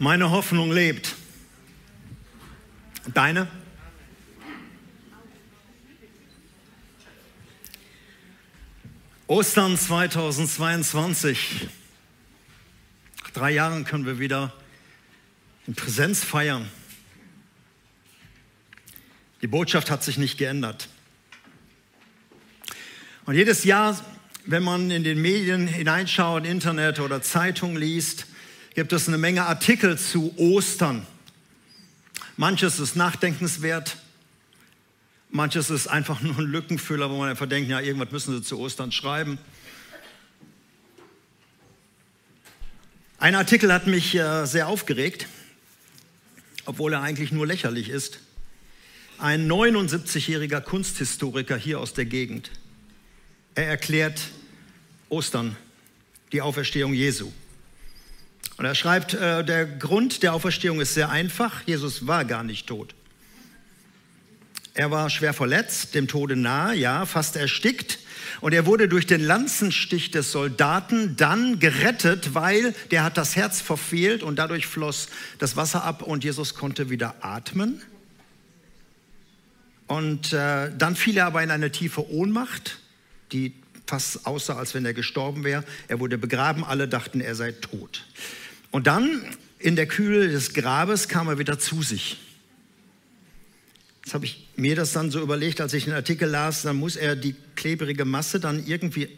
Meine Hoffnung lebt. Deine? Ostern 2022. Nach drei Jahren können wir wieder in Präsenz feiern. Die Botschaft hat sich nicht geändert. Und jedes Jahr, wenn man in den Medien hineinschaut, Internet oder Zeitung liest, gibt es eine Menge Artikel zu Ostern. Manches ist nachdenkenswert, manches ist einfach nur ein Lückenfüller, wo man einfach denkt, ja, irgendwas müssen sie zu Ostern schreiben. Ein Artikel hat mich äh, sehr aufgeregt, obwohl er eigentlich nur lächerlich ist. Ein 79-jähriger Kunsthistoriker hier aus der Gegend. Er erklärt Ostern, die Auferstehung Jesu. Und er schreibt, äh, der Grund der Auferstehung ist sehr einfach. Jesus war gar nicht tot. Er war schwer verletzt, dem Tode nahe, ja, fast erstickt. Und er wurde durch den Lanzenstich des Soldaten dann gerettet, weil der hat das Herz verfehlt und dadurch floss das Wasser ab und Jesus konnte wieder atmen. Und äh, dann fiel er aber in eine tiefe Ohnmacht, die fast aussah, als wenn er gestorben wäre. Er wurde begraben, alle dachten, er sei tot. Und dann in der Kühle des Grabes kam er wieder zu sich. Jetzt habe ich mir das dann so überlegt, als ich den Artikel las, dann muss er die klebrige Masse dann irgendwie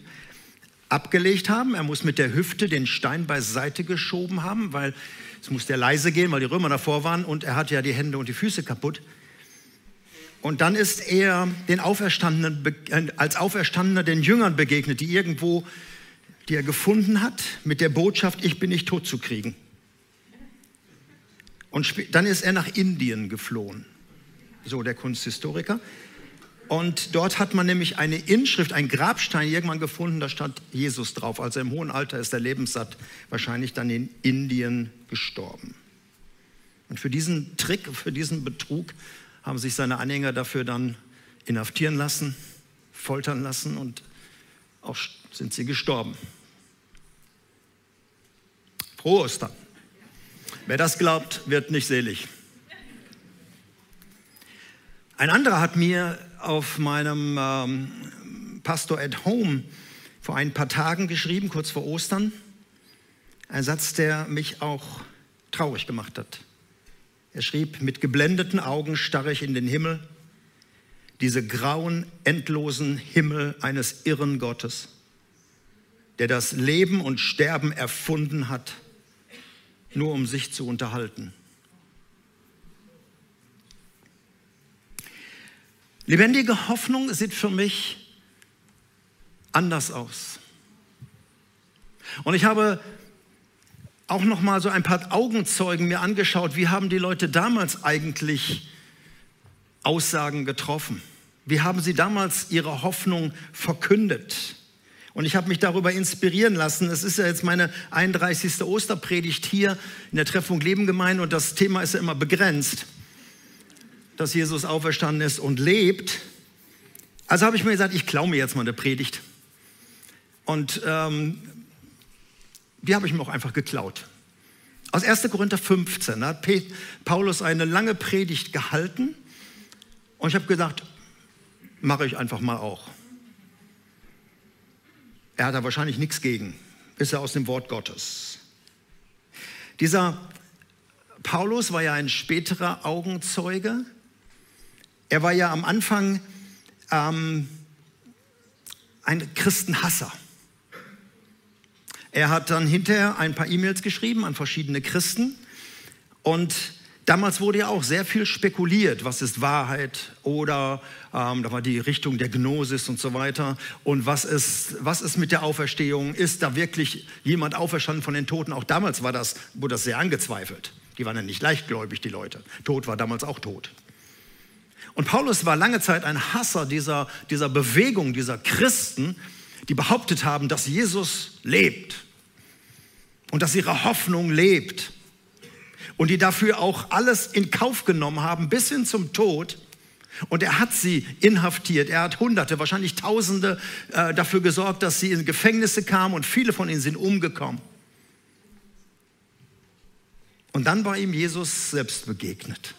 abgelegt haben. Er muss mit der Hüfte den Stein beiseite geschoben haben, weil es musste er leise gehen, weil die Römer davor waren und er hatte ja die Hände und die Füße kaputt. Und dann ist er den Auferstandenen, äh, als Auferstandener den Jüngern begegnet, die irgendwo die er gefunden hat, mit der Botschaft, ich bin nicht tot zu kriegen. Und dann ist er nach Indien geflohen, so der Kunsthistoriker. Und dort hat man nämlich eine Inschrift, einen Grabstein irgendwann gefunden, da stand Jesus drauf. Also im hohen Alter ist er lebenssatt, wahrscheinlich dann in Indien gestorben. Und für diesen Trick, für diesen Betrug haben sich seine Anhänger dafür dann inhaftieren lassen, foltern lassen und auch sind sie gestorben. Frohe Ostern. Wer das glaubt, wird nicht selig. Ein anderer hat mir auf meinem ähm, Pastor at Home vor ein paar Tagen geschrieben, kurz vor Ostern, ein Satz, der mich auch traurig gemacht hat. Er schrieb, mit geblendeten Augen starre ich in den Himmel, diese grauen, endlosen Himmel eines irren Gottes, der das Leben und Sterben erfunden hat nur um sich zu unterhalten. Lebendige Hoffnung sieht für mich anders aus. Und ich habe auch noch mal so ein paar Augenzeugen mir angeschaut, wie haben die Leute damals eigentlich Aussagen getroffen? Wie haben sie damals ihre Hoffnung verkündet? Und ich habe mich darüber inspirieren lassen. Es ist ja jetzt meine 31. Osterpredigt hier in der Treffung Leben gemeint und das Thema ist ja immer begrenzt, dass Jesus auferstanden ist und lebt. Also habe ich mir gesagt, ich klaue mir jetzt mal eine Predigt. Und ähm, die habe ich mir auch einfach geklaut. Aus 1. Korinther 15 hat Paulus eine lange Predigt gehalten und ich habe gesagt, mache ich einfach mal auch. Er hat da wahrscheinlich nichts gegen. Ist er aus dem Wort Gottes. Dieser Paulus war ja ein späterer Augenzeuge. Er war ja am Anfang ähm, ein Christenhasser. Er hat dann hinterher ein paar E-Mails geschrieben an verschiedene Christen und Damals wurde ja auch sehr viel spekuliert, was ist Wahrheit oder ähm, da war die Richtung der Gnosis und so weiter. Und was ist, was ist mit der Auferstehung? Ist da wirklich jemand auferstanden von den Toten? Auch damals war das, wurde das sehr angezweifelt. Die waren ja nicht leichtgläubig, die Leute. Tod war damals auch tot. Und Paulus war lange Zeit ein Hasser dieser, dieser Bewegung, dieser Christen, die behauptet haben, dass Jesus lebt und dass ihre Hoffnung lebt und die dafür auch alles in Kauf genommen haben, bis hin zum Tod. Und er hat sie inhaftiert. Er hat Hunderte, wahrscheinlich Tausende äh, dafür gesorgt, dass sie in Gefängnisse kamen und viele von ihnen sind umgekommen. Und dann war ihm Jesus selbst begegnet.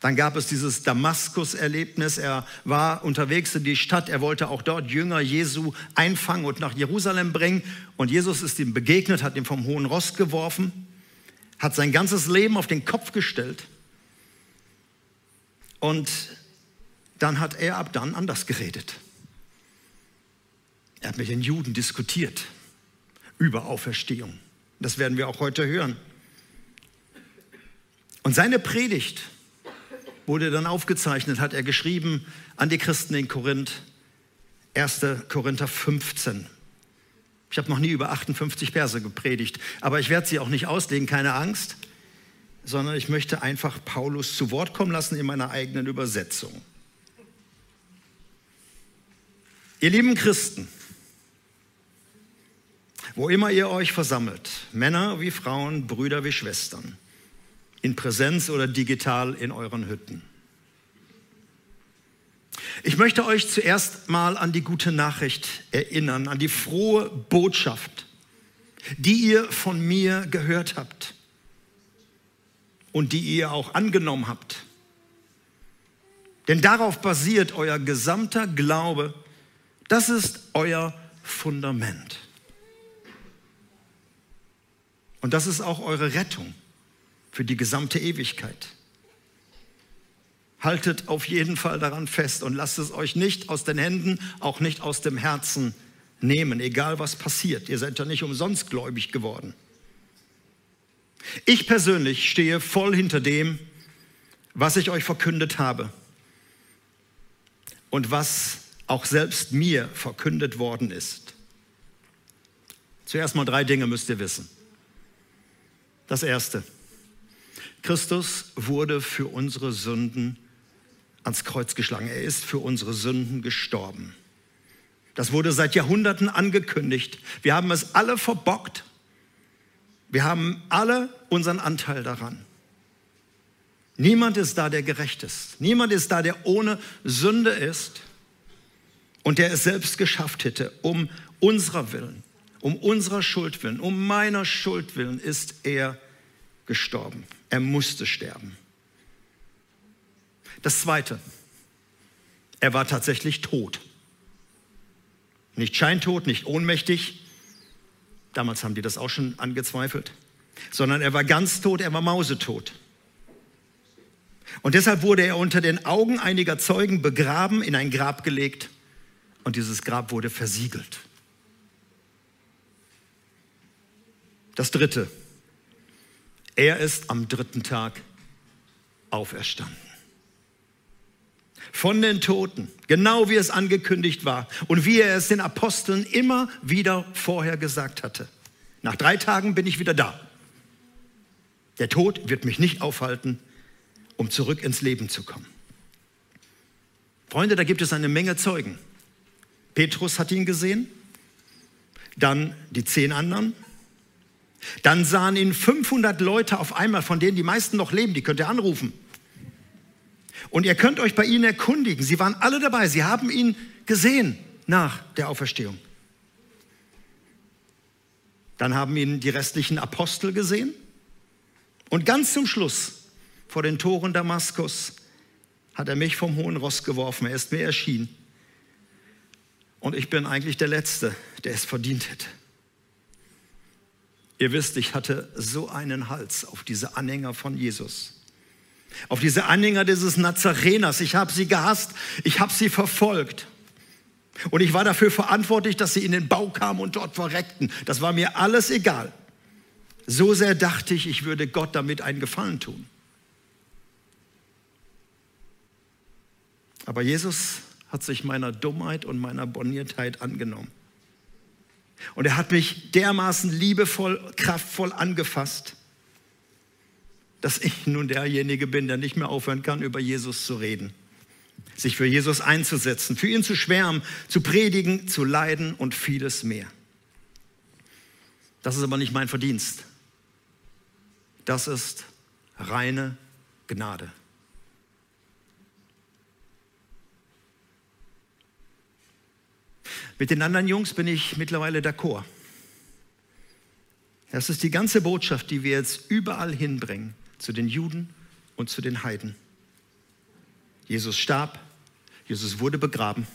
Dann gab es dieses Damaskus-Erlebnis. Er war unterwegs in die Stadt. Er wollte auch dort Jünger Jesu einfangen und nach Jerusalem bringen. Und Jesus ist ihm begegnet, hat ihn vom hohen Ross geworfen, hat sein ganzes Leben auf den Kopf gestellt. Und dann hat er ab dann anders geredet. Er hat mit den Juden diskutiert über Auferstehung. Das werden wir auch heute hören. Und seine Predigt wurde dann aufgezeichnet, hat er geschrieben an die Christen in Korinth, 1. Korinther 15. Ich habe noch nie über 58 Verse gepredigt, aber ich werde sie auch nicht auslegen, keine Angst, sondern ich möchte einfach Paulus zu Wort kommen lassen in meiner eigenen Übersetzung. Ihr lieben Christen, wo immer ihr euch versammelt, Männer wie Frauen, Brüder wie Schwestern, in Präsenz oder digital in euren Hütten. Ich möchte euch zuerst mal an die gute Nachricht erinnern, an die frohe Botschaft, die ihr von mir gehört habt und die ihr auch angenommen habt. Denn darauf basiert euer gesamter Glaube. Das ist euer Fundament. Und das ist auch eure Rettung für die gesamte Ewigkeit. Haltet auf jeden Fall daran fest und lasst es euch nicht aus den Händen, auch nicht aus dem Herzen nehmen, egal was passiert. Ihr seid ja nicht umsonst gläubig geworden. Ich persönlich stehe voll hinter dem, was ich euch verkündet habe und was auch selbst mir verkündet worden ist. Zuerst mal drei Dinge müsst ihr wissen. Das erste, Christus wurde für unsere Sünden ans Kreuz geschlagen. Er ist für unsere Sünden gestorben. Das wurde seit Jahrhunderten angekündigt. Wir haben es alle verbockt. Wir haben alle unseren Anteil daran. Niemand ist da, der gerecht ist. Niemand ist da, der ohne Sünde ist und der es selbst geschafft hätte, um unserer Willen, um unserer Schuld willen, um meiner Schuld willen ist er gestorben. Er musste sterben. Das Zweite, er war tatsächlich tot. Nicht scheintot, nicht ohnmächtig. Damals haben die das auch schon angezweifelt. Sondern er war ganz tot, er war mausetot. Und deshalb wurde er unter den Augen einiger Zeugen begraben, in ein Grab gelegt und dieses Grab wurde versiegelt. Das Dritte, er ist am dritten Tag auferstanden. Von den Toten, genau wie es angekündigt war und wie er es den Aposteln immer wieder vorher gesagt hatte. Nach drei Tagen bin ich wieder da. Der Tod wird mich nicht aufhalten, um zurück ins Leben zu kommen. Freunde, da gibt es eine Menge Zeugen. Petrus hat ihn gesehen, dann die zehn anderen, dann sahen ihn 500 Leute auf einmal, von denen die meisten noch leben, die könnt ihr anrufen. Und ihr könnt euch bei ihnen erkundigen. Sie waren alle dabei, sie haben ihn gesehen nach der Auferstehung. Dann haben ihn die restlichen Apostel gesehen. Und ganz zum Schluss, vor den Toren Damaskus, hat er mich vom hohen Ross geworfen. Er ist mir erschienen. Und ich bin eigentlich der Letzte, der es verdient hätte. Ihr wisst, ich hatte so einen Hals auf diese Anhänger von Jesus. Auf diese Anhänger dieses Nazareners. Ich habe sie gehasst, ich habe sie verfolgt. Und ich war dafür verantwortlich, dass sie in den Bau kamen und dort verreckten. Das war mir alles egal. So sehr dachte ich, ich würde Gott damit einen Gefallen tun. Aber Jesus hat sich meiner Dummheit und meiner Borniertheit angenommen. Und er hat mich dermaßen liebevoll, kraftvoll angefasst, dass ich nun derjenige bin, der nicht mehr aufhören kann, über Jesus zu reden, sich für Jesus einzusetzen, für ihn zu schwärmen, zu predigen, zu leiden und vieles mehr. Das ist aber nicht mein Verdienst. Das ist reine Gnade. Mit den anderen Jungs bin ich mittlerweile d'accord. Das ist die ganze Botschaft, die wir jetzt überall hinbringen, zu den Juden und zu den Heiden. Jesus starb, Jesus wurde begraben,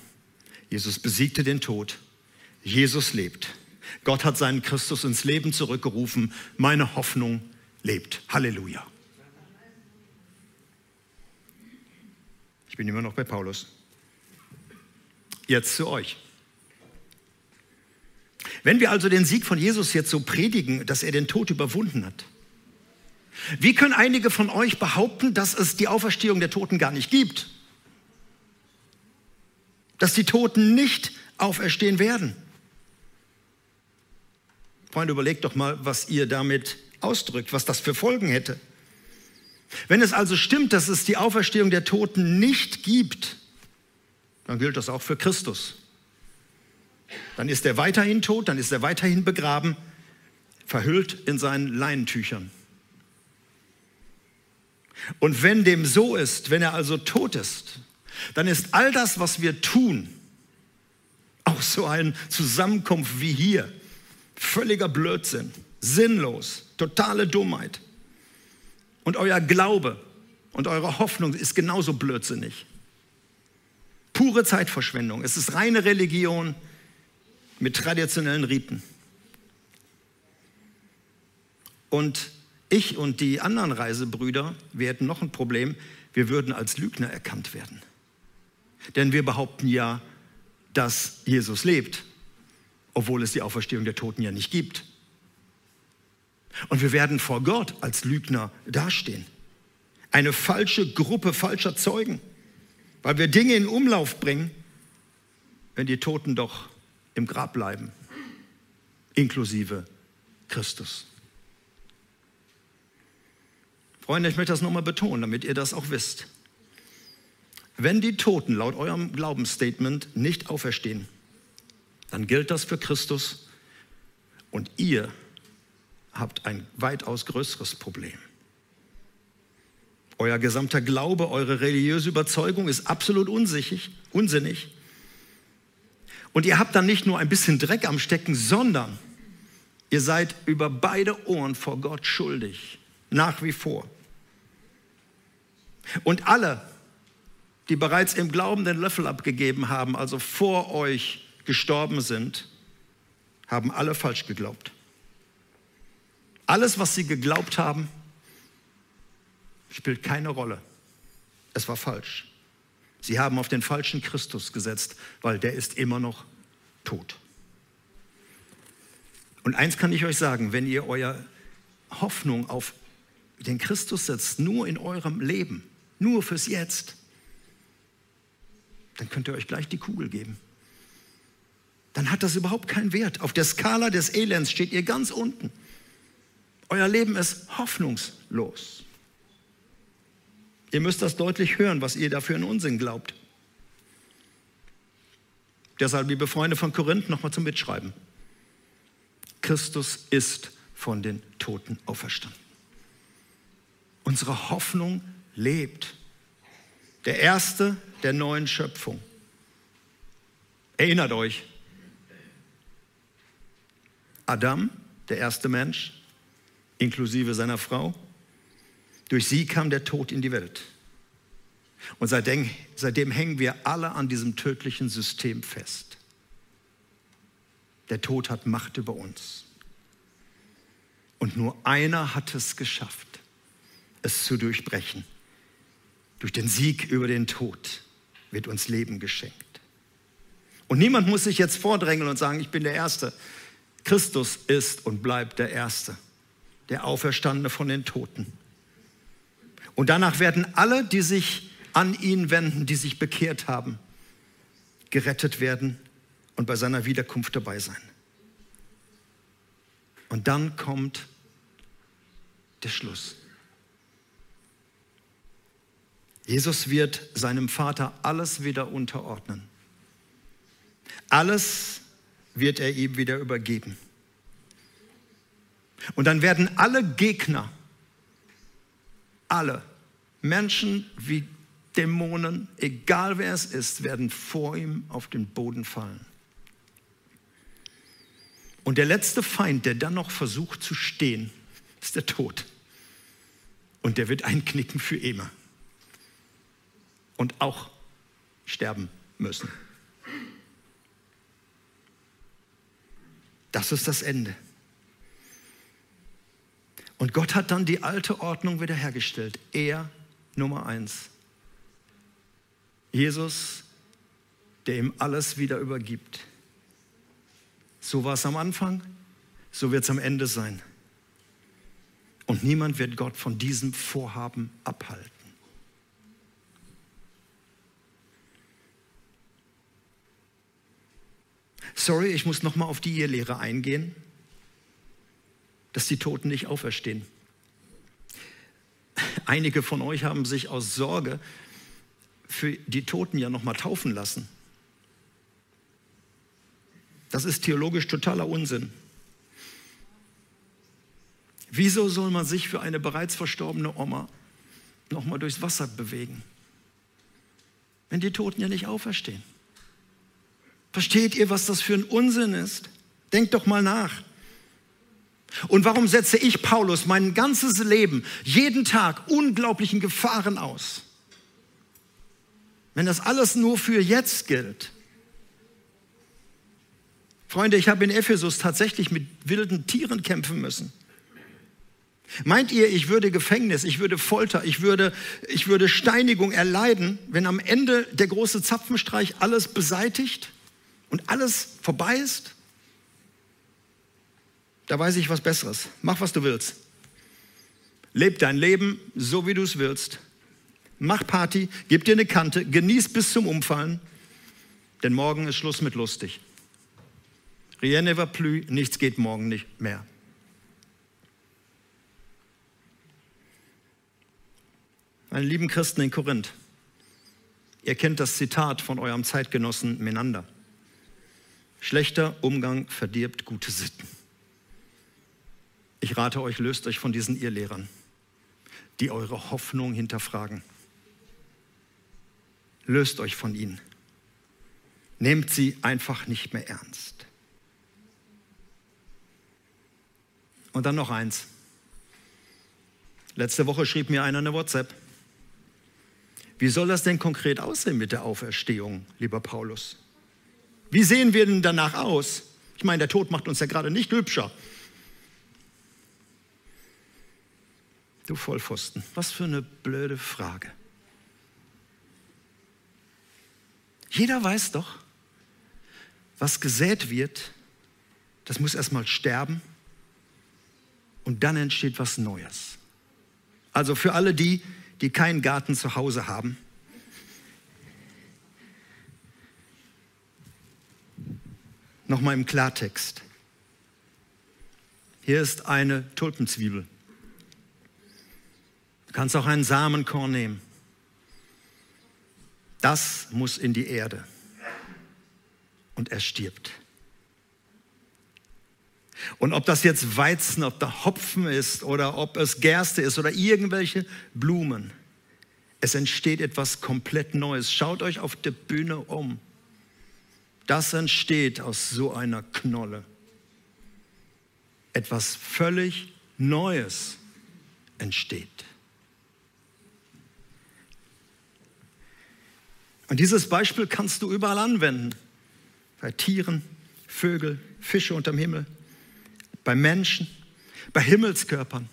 Jesus besiegte den Tod, Jesus lebt. Gott hat seinen Christus ins Leben zurückgerufen. Meine Hoffnung lebt. Halleluja. Ich bin immer noch bei Paulus. Jetzt zu euch. Wenn wir also den Sieg von Jesus jetzt so predigen, dass er den Tod überwunden hat, wie können einige von euch behaupten, dass es die Auferstehung der Toten gar nicht gibt? Dass die Toten nicht auferstehen werden? Freunde, überlegt doch mal, was ihr damit ausdrückt, was das für Folgen hätte. Wenn es also stimmt, dass es die Auferstehung der Toten nicht gibt, dann gilt das auch für Christus. Dann ist er weiterhin tot, dann ist er weiterhin begraben, verhüllt in seinen Leinentüchern. Und wenn dem so ist, wenn er also tot ist, dann ist all das, was wir tun, auch so eine Zusammenkunft wie hier, völliger Blödsinn, sinnlos, totale Dummheit. Und euer Glaube und eure Hoffnung ist genauso blödsinnig. Pure Zeitverschwendung. Es ist reine Religion mit traditionellen Riten. Und ich und die anderen Reisebrüder, wir hätten noch ein Problem, wir würden als Lügner erkannt werden. Denn wir behaupten ja, dass Jesus lebt, obwohl es die Auferstehung der Toten ja nicht gibt. Und wir werden vor Gott als Lügner dastehen. Eine falsche Gruppe falscher Zeugen, weil wir Dinge in Umlauf bringen, wenn die Toten doch im Grab bleiben, inklusive Christus. Freunde, ich möchte das nochmal betonen, damit ihr das auch wisst. Wenn die Toten laut eurem Glaubensstatement nicht auferstehen, dann gilt das für Christus und ihr habt ein weitaus größeres Problem. Euer gesamter Glaube, eure religiöse Überzeugung ist absolut unsichig, unsinnig. Und ihr habt dann nicht nur ein bisschen Dreck am Stecken, sondern ihr seid über beide Ohren vor Gott schuldig, nach wie vor. Und alle, die bereits im Glauben den Löffel abgegeben haben, also vor euch gestorben sind, haben alle falsch geglaubt. Alles, was sie geglaubt haben, spielt keine Rolle. Es war falsch. Sie haben auf den falschen Christus gesetzt, weil der ist immer noch tot. Und eins kann ich euch sagen, wenn ihr eure Hoffnung auf den Christus setzt, nur in eurem Leben, nur fürs Jetzt, dann könnt ihr euch gleich die Kugel geben. Dann hat das überhaupt keinen Wert. Auf der Skala des Elends steht ihr ganz unten. Euer Leben ist hoffnungslos. Ihr müsst das deutlich hören, was ihr dafür in Unsinn glaubt. Deshalb, liebe Freunde von Korinth, nochmal zum Mitschreiben. Christus ist von den Toten auferstanden. Unsere Hoffnung lebt. Der Erste der neuen Schöpfung. Erinnert euch, Adam, der erste Mensch, inklusive seiner Frau. Durch sie kam der Tod in die Welt. Und seitdem, seitdem hängen wir alle an diesem tödlichen System fest. Der Tod hat Macht über uns. Und nur einer hat es geschafft, es zu durchbrechen. Durch den Sieg über den Tod wird uns Leben geschenkt. Und niemand muss sich jetzt vordrängeln und sagen, ich bin der Erste. Christus ist und bleibt der Erste der Auferstandene von den Toten. Und danach werden alle, die sich an ihn wenden, die sich bekehrt haben, gerettet werden und bei seiner Wiederkunft dabei sein. Und dann kommt der Schluss. Jesus wird seinem Vater alles wieder unterordnen. Alles wird er ihm wieder übergeben. Und dann werden alle Gegner, alle Menschen wie Dämonen, egal wer es ist, werden vor ihm auf den Boden fallen. Und der letzte Feind, der dann noch versucht zu stehen, ist der Tod. Und der wird einknicken für immer. Und auch sterben müssen. Das ist das Ende. Und Gott hat dann die alte Ordnung wiederhergestellt. Er Nummer eins. Jesus, der ihm alles wieder übergibt. So war es am Anfang, so wird es am Ende sein. Und niemand wird Gott von diesem Vorhaben abhalten. Sorry, ich muss nochmal auf die Ehelehre eingehen, dass die Toten nicht auferstehen. Einige von euch haben sich aus Sorge für die Toten ja nochmal taufen lassen. Das ist theologisch totaler Unsinn. Wieso soll man sich für eine bereits verstorbene Oma nochmal durchs Wasser bewegen, wenn die Toten ja nicht auferstehen? Versteht ihr, was das für ein Unsinn ist? Denkt doch mal nach. Und warum setze ich Paulus mein ganzes Leben, jeden Tag unglaublichen Gefahren aus? Wenn das alles nur für jetzt gilt. Freunde, ich habe in Ephesus tatsächlich mit wilden Tieren kämpfen müssen. Meint ihr, ich würde Gefängnis, ich würde Folter, ich würde, ich würde Steinigung erleiden, wenn am Ende der große Zapfenstreich alles beseitigt und alles vorbei ist? Da weiß ich was Besseres. Mach, was du willst. Leb dein Leben so, wie du es willst. Mach Party, gib dir eine Kante, genieß bis zum Umfallen, denn morgen ist Schluss mit lustig. Rien ne va plus, nichts geht morgen nicht mehr. Meine lieben Christen in Korinth, ihr kennt das Zitat von eurem Zeitgenossen Menander. Schlechter Umgang verdirbt gute Sitten. Ich rate euch, löst euch von diesen Irrlehrern, die eure Hoffnung hinterfragen. Löst euch von ihnen. Nehmt sie einfach nicht mehr ernst. Und dann noch eins. Letzte Woche schrieb mir einer eine WhatsApp. Wie soll das denn konkret aussehen mit der Auferstehung, lieber Paulus? Wie sehen wir denn danach aus? Ich meine, der Tod macht uns ja gerade nicht hübscher. Du Vollpfosten, was für eine blöde Frage. Jeder weiß doch, was gesät wird, das muss erstmal sterben und dann entsteht was Neues. Also für alle die, die keinen Garten zu Hause haben, nochmal im Klartext. Hier ist eine Tulpenzwiebel. Du kannst auch einen Samenkorn nehmen. Das muss in die Erde. Und er stirbt. Und ob das jetzt Weizen, ob da Hopfen ist oder ob es Gerste ist oder irgendwelche Blumen, es entsteht etwas komplett Neues. Schaut euch auf der Bühne um. Das entsteht aus so einer Knolle. Etwas völlig Neues entsteht. Und dieses Beispiel kannst du überall anwenden. Bei Tieren, Vögel, Fische unterm Himmel bei Menschen, bei Himmelskörpern.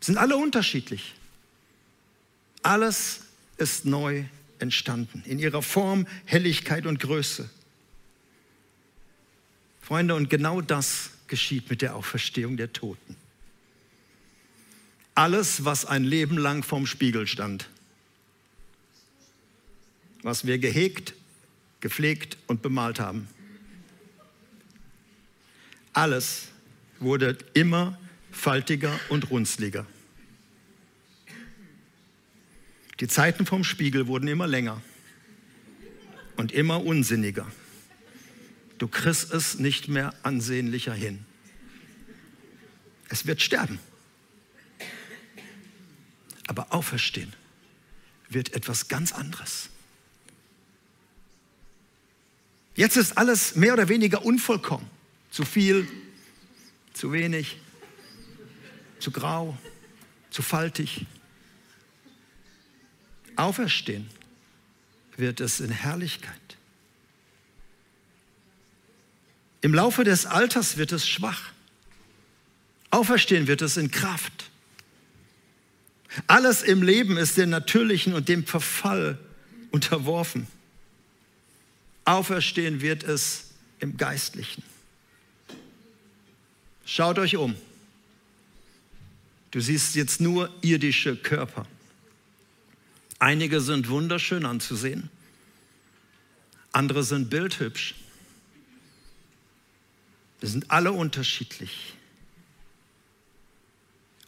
Sind alle unterschiedlich. Alles ist neu entstanden, in ihrer Form, Helligkeit und Größe. Freunde, und genau das geschieht mit der Auferstehung der Toten. Alles, was ein Leben lang vorm Spiegel stand, was wir gehegt, gepflegt und bemalt haben, alles wurde immer faltiger und runzliger. Die Zeiten vom Spiegel wurden immer länger und immer unsinniger. Du kriegst es nicht mehr ansehnlicher hin. Es wird sterben. Aber auferstehen wird etwas ganz anderes. Jetzt ist alles mehr oder weniger unvollkommen. Zu viel, zu wenig, zu grau, zu faltig. Auferstehen wird es in Herrlichkeit. Im Laufe des Alters wird es schwach. Auferstehen wird es in Kraft. Alles im Leben ist dem Natürlichen und dem Verfall unterworfen. Auferstehen wird es im Geistlichen. Schaut euch um. Du siehst jetzt nur irdische Körper. Einige sind wunderschön anzusehen, andere sind bildhübsch. Wir sind alle unterschiedlich.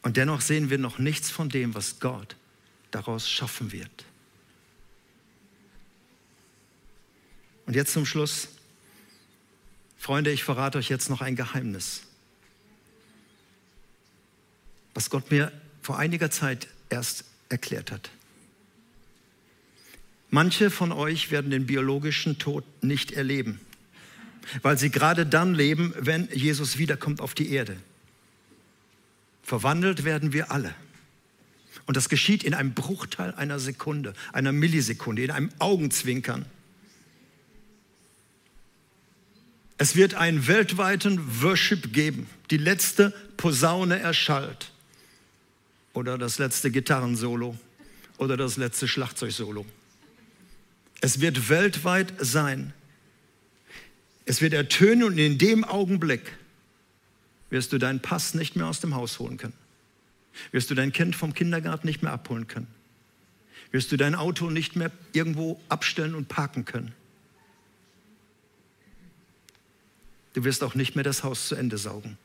Und dennoch sehen wir noch nichts von dem, was Gott daraus schaffen wird. Und jetzt zum Schluss. Freunde, ich verrate euch jetzt noch ein Geheimnis, was Gott mir vor einiger Zeit erst erklärt hat. Manche von euch werden den biologischen Tod nicht erleben weil sie gerade dann leben, wenn Jesus wiederkommt auf die Erde. Verwandelt werden wir alle. Und das geschieht in einem Bruchteil einer Sekunde, einer Millisekunde, in einem Augenzwinkern. Es wird einen weltweiten Worship geben. Die letzte Posaune erschallt. Oder das letzte Gitarrensolo. Oder das letzte Schlagzeugsolo. Es wird weltweit sein. Es wird ertönen und in dem Augenblick wirst du deinen Pass nicht mehr aus dem Haus holen können. Wirst du dein Kind vom Kindergarten nicht mehr abholen können. Wirst du dein Auto nicht mehr irgendwo abstellen und parken können. Du wirst auch nicht mehr das Haus zu Ende saugen.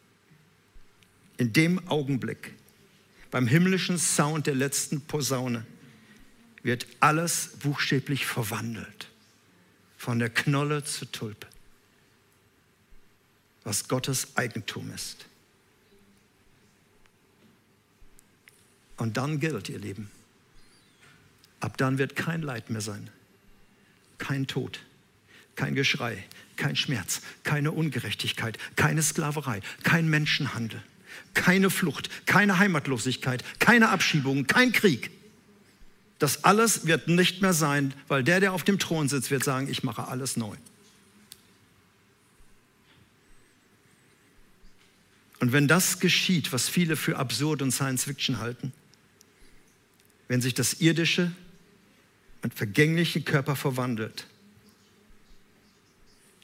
In dem Augenblick, beim himmlischen Sound der letzten Posaune, wird alles buchstäblich verwandelt. Von der Knolle zur Tulpe was Gottes Eigentum ist. Und dann gilt, ihr Lieben, ab dann wird kein Leid mehr sein, kein Tod, kein Geschrei, kein Schmerz, keine Ungerechtigkeit, keine Sklaverei, kein Menschenhandel, keine Flucht, keine Heimatlosigkeit, keine Abschiebungen, kein Krieg. Das alles wird nicht mehr sein, weil der, der auf dem Thron sitzt, wird sagen, ich mache alles neu. Und wenn das geschieht, was viele für absurd und Science Fiction halten, wenn sich das irdische und vergängliche Körper verwandelt,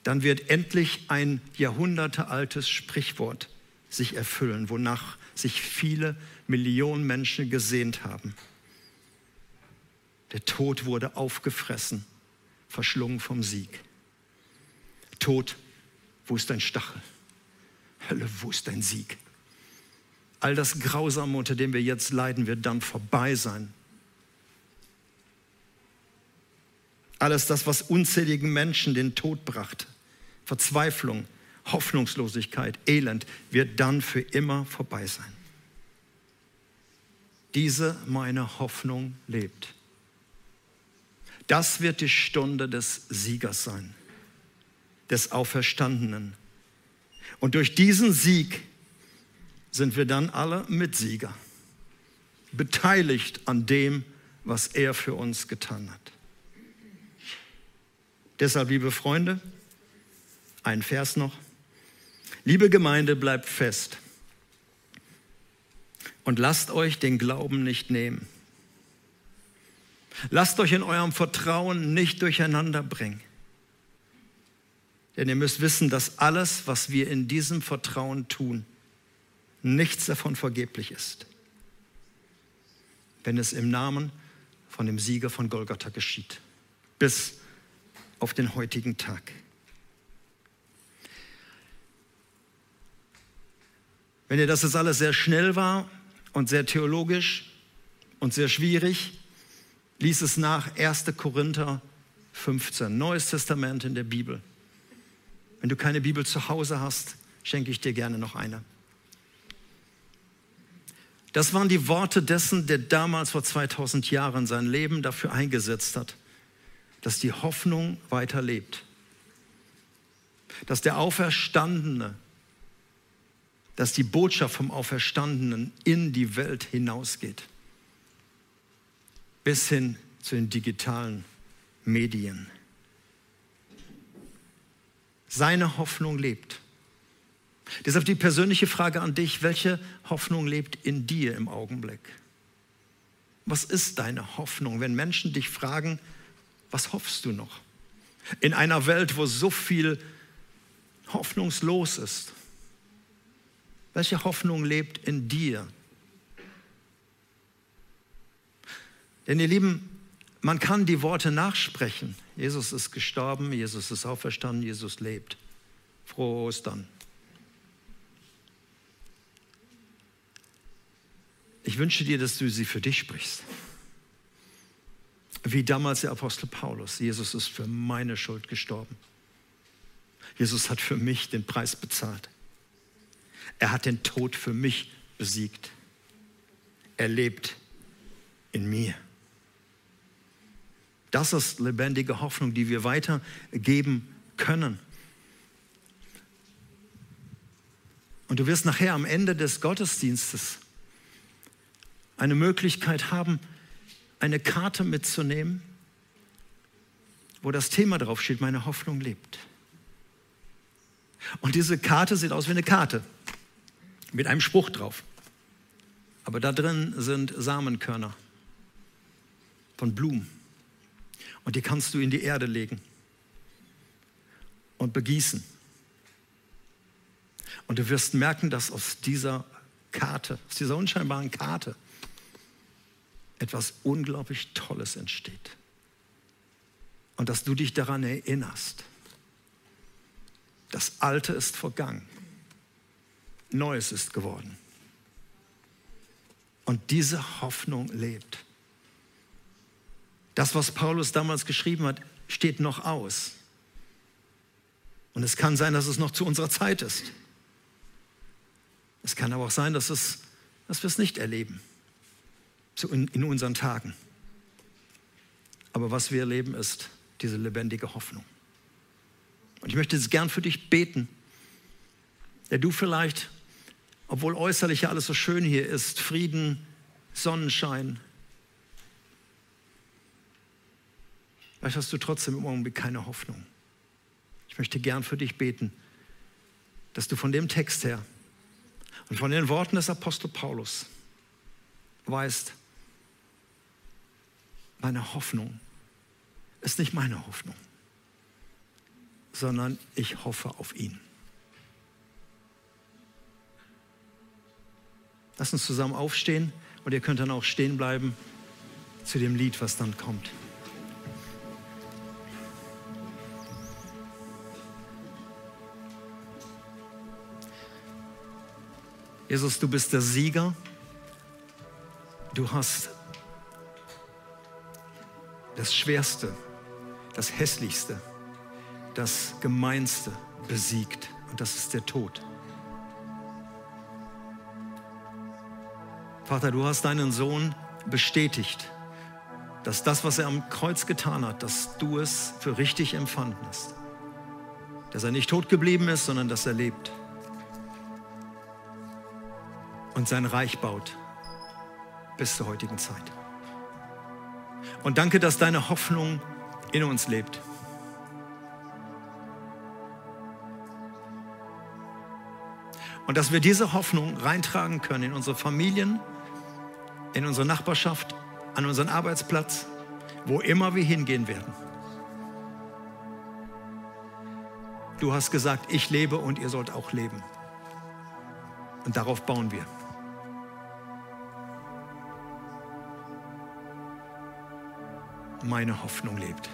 dann wird endlich ein jahrhundertealtes Sprichwort sich erfüllen, wonach sich viele Millionen Menschen gesehnt haben. Der Tod wurde aufgefressen, verschlungen vom Sieg. Tod, wo ist dein Stachel? Hölle, wo ist dein Sieg? All das Grausame, unter dem wir jetzt leiden, wird dann vorbei sein. Alles das, was unzähligen Menschen den Tod brachte, Verzweiflung, Hoffnungslosigkeit, Elend, wird dann für immer vorbei sein. Diese meine Hoffnung lebt. Das wird die Stunde des Siegers sein, des Auferstandenen und durch diesen Sieg sind wir dann alle Mitsieger, beteiligt an dem, was er für uns getan hat. Deshalb, liebe Freunde, ein Vers noch. Liebe Gemeinde, bleibt fest und lasst euch den Glauben nicht nehmen. Lasst euch in eurem Vertrauen nicht durcheinander bringen. Denn ihr müsst wissen, dass alles, was wir in diesem Vertrauen tun, nichts davon vergeblich ist, wenn es im Namen von dem Sieger von Golgatha geschieht, bis auf den heutigen Tag. Wenn ihr das jetzt alles sehr schnell war und sehr theologisch und sehr schwierig, lies es nach 1. Korinther 15, Neues Testament in der Bibel. Wenn du keine Bibel zu Hause hast, schenke ich dir gerne noch eine. Das waren die Worte dessen, der damals vor 2000 Jahren sein Leben dafür eingesetzt hat, dass die Hoffnung weiterlebt. Dass der Auferstandene dass die Botschaft vom Auferstandenen in die Welt hinausgeht, bis hin zu den digitalen Medien. Seine Hoffnung lebt. Deshalb die persönliche Frage an dich, welche Hoffnung lebt in dir im Augenblick? Was ist deine Hoffnung, wenn Menschen dich fragen, was hoffst du noch? In einer Welt, wo so viel hoffnungslos ist. Welche Hoffnung lebt in dir? Denn ihr Lieben, man kann die Worte nachsprechen. Jesus ist gestorben, Jesus ist auferstanden, Jesus lebt. Frohe Ostern. Ich wünsche dir, dass du sie für dich sprichst. Wie damals der Apostel Paulus. Jesus ist für meine Schuld gestorben. Jesus hat für mich den Preis bezahlt. Er hat den Tod für mich besiegt. Er lebt in mir. Das ist lebendige Hoffnung, die wir weitergeben können. Und du wirst nachher am Ende des Gottesdienstes eine Möglichkeit haben, eine Karte mitzunehmen, wo das Thema drauf steht, meine Hoffnung lebt. Und diese Karte sieht aus wie eine Karte mit einem Spruch drauf. Aber da drin sind Samenkörner von Blumen. Und die kannst du in die Erde legen und begießen. Und du wirst merken, dass aus dieser Karte, aus dieser unscheinbaren Karte, etwas unglaublich Tolles entsteht. Und dass du dich daran erinnerst. Das Alte ist vergangen. Neues ist geworden. Und diese Hoffnung lebt. Das, was Paulus damals geschrieben hat, steht noch aus. Und es kann sein, dass es noch zu unserer Zeit ist. Es kann aber auch sein, dass, es, dass wir es nicht erleben in, unseren Tagen. Aber was wir erleben, ist diese lebendige Hoffnung. Und ich möchte jetzt gern für dich beten, der du vielleicht, obwohl äußerlich ja alles so schön hier ist, Frieden, Sonnenschein, vielleicht hast du trotzdem im Augenblick keine Hoffnung. Ich möchte gern für dich beten, dass du von dem Text her und von den Worten des Apostel Paulus weißt, meine Hoffnung ist nicht meine Hoffnung, sondern ich hoffe auf ihn. Lass uns zusammen aufstehen und ihr könnt dann auch stehen bleiben zu dem Lied, was dann kommt. Jesus, du bist der Sieger. Du hast das Schwerste, das Hässlichste, das Gemeinste besiegt. Und das ist der Tod. Vater, du hast deinen Sohn bestätigt, dass das, was er am Kreuz getan hat, dass du es für richtig empfanden hast. Dass er nicht tot geblieben ist, sondern dass er lebt. Und sein Reich baut bis zur heutigen Zeit. Und danke, dass deine Hoffnung in uns lebt. Und dass wir diese Hoffnung reintragen können in unsere Familien, in unsere Nachbarschaft, an unseren Arbeitsplatz, wo immer wir hingehen werden. Du hast gesagt, ich lebe und ihr sollt auch leben. Und darauf bauen wir. Meine Hoffnung lebt.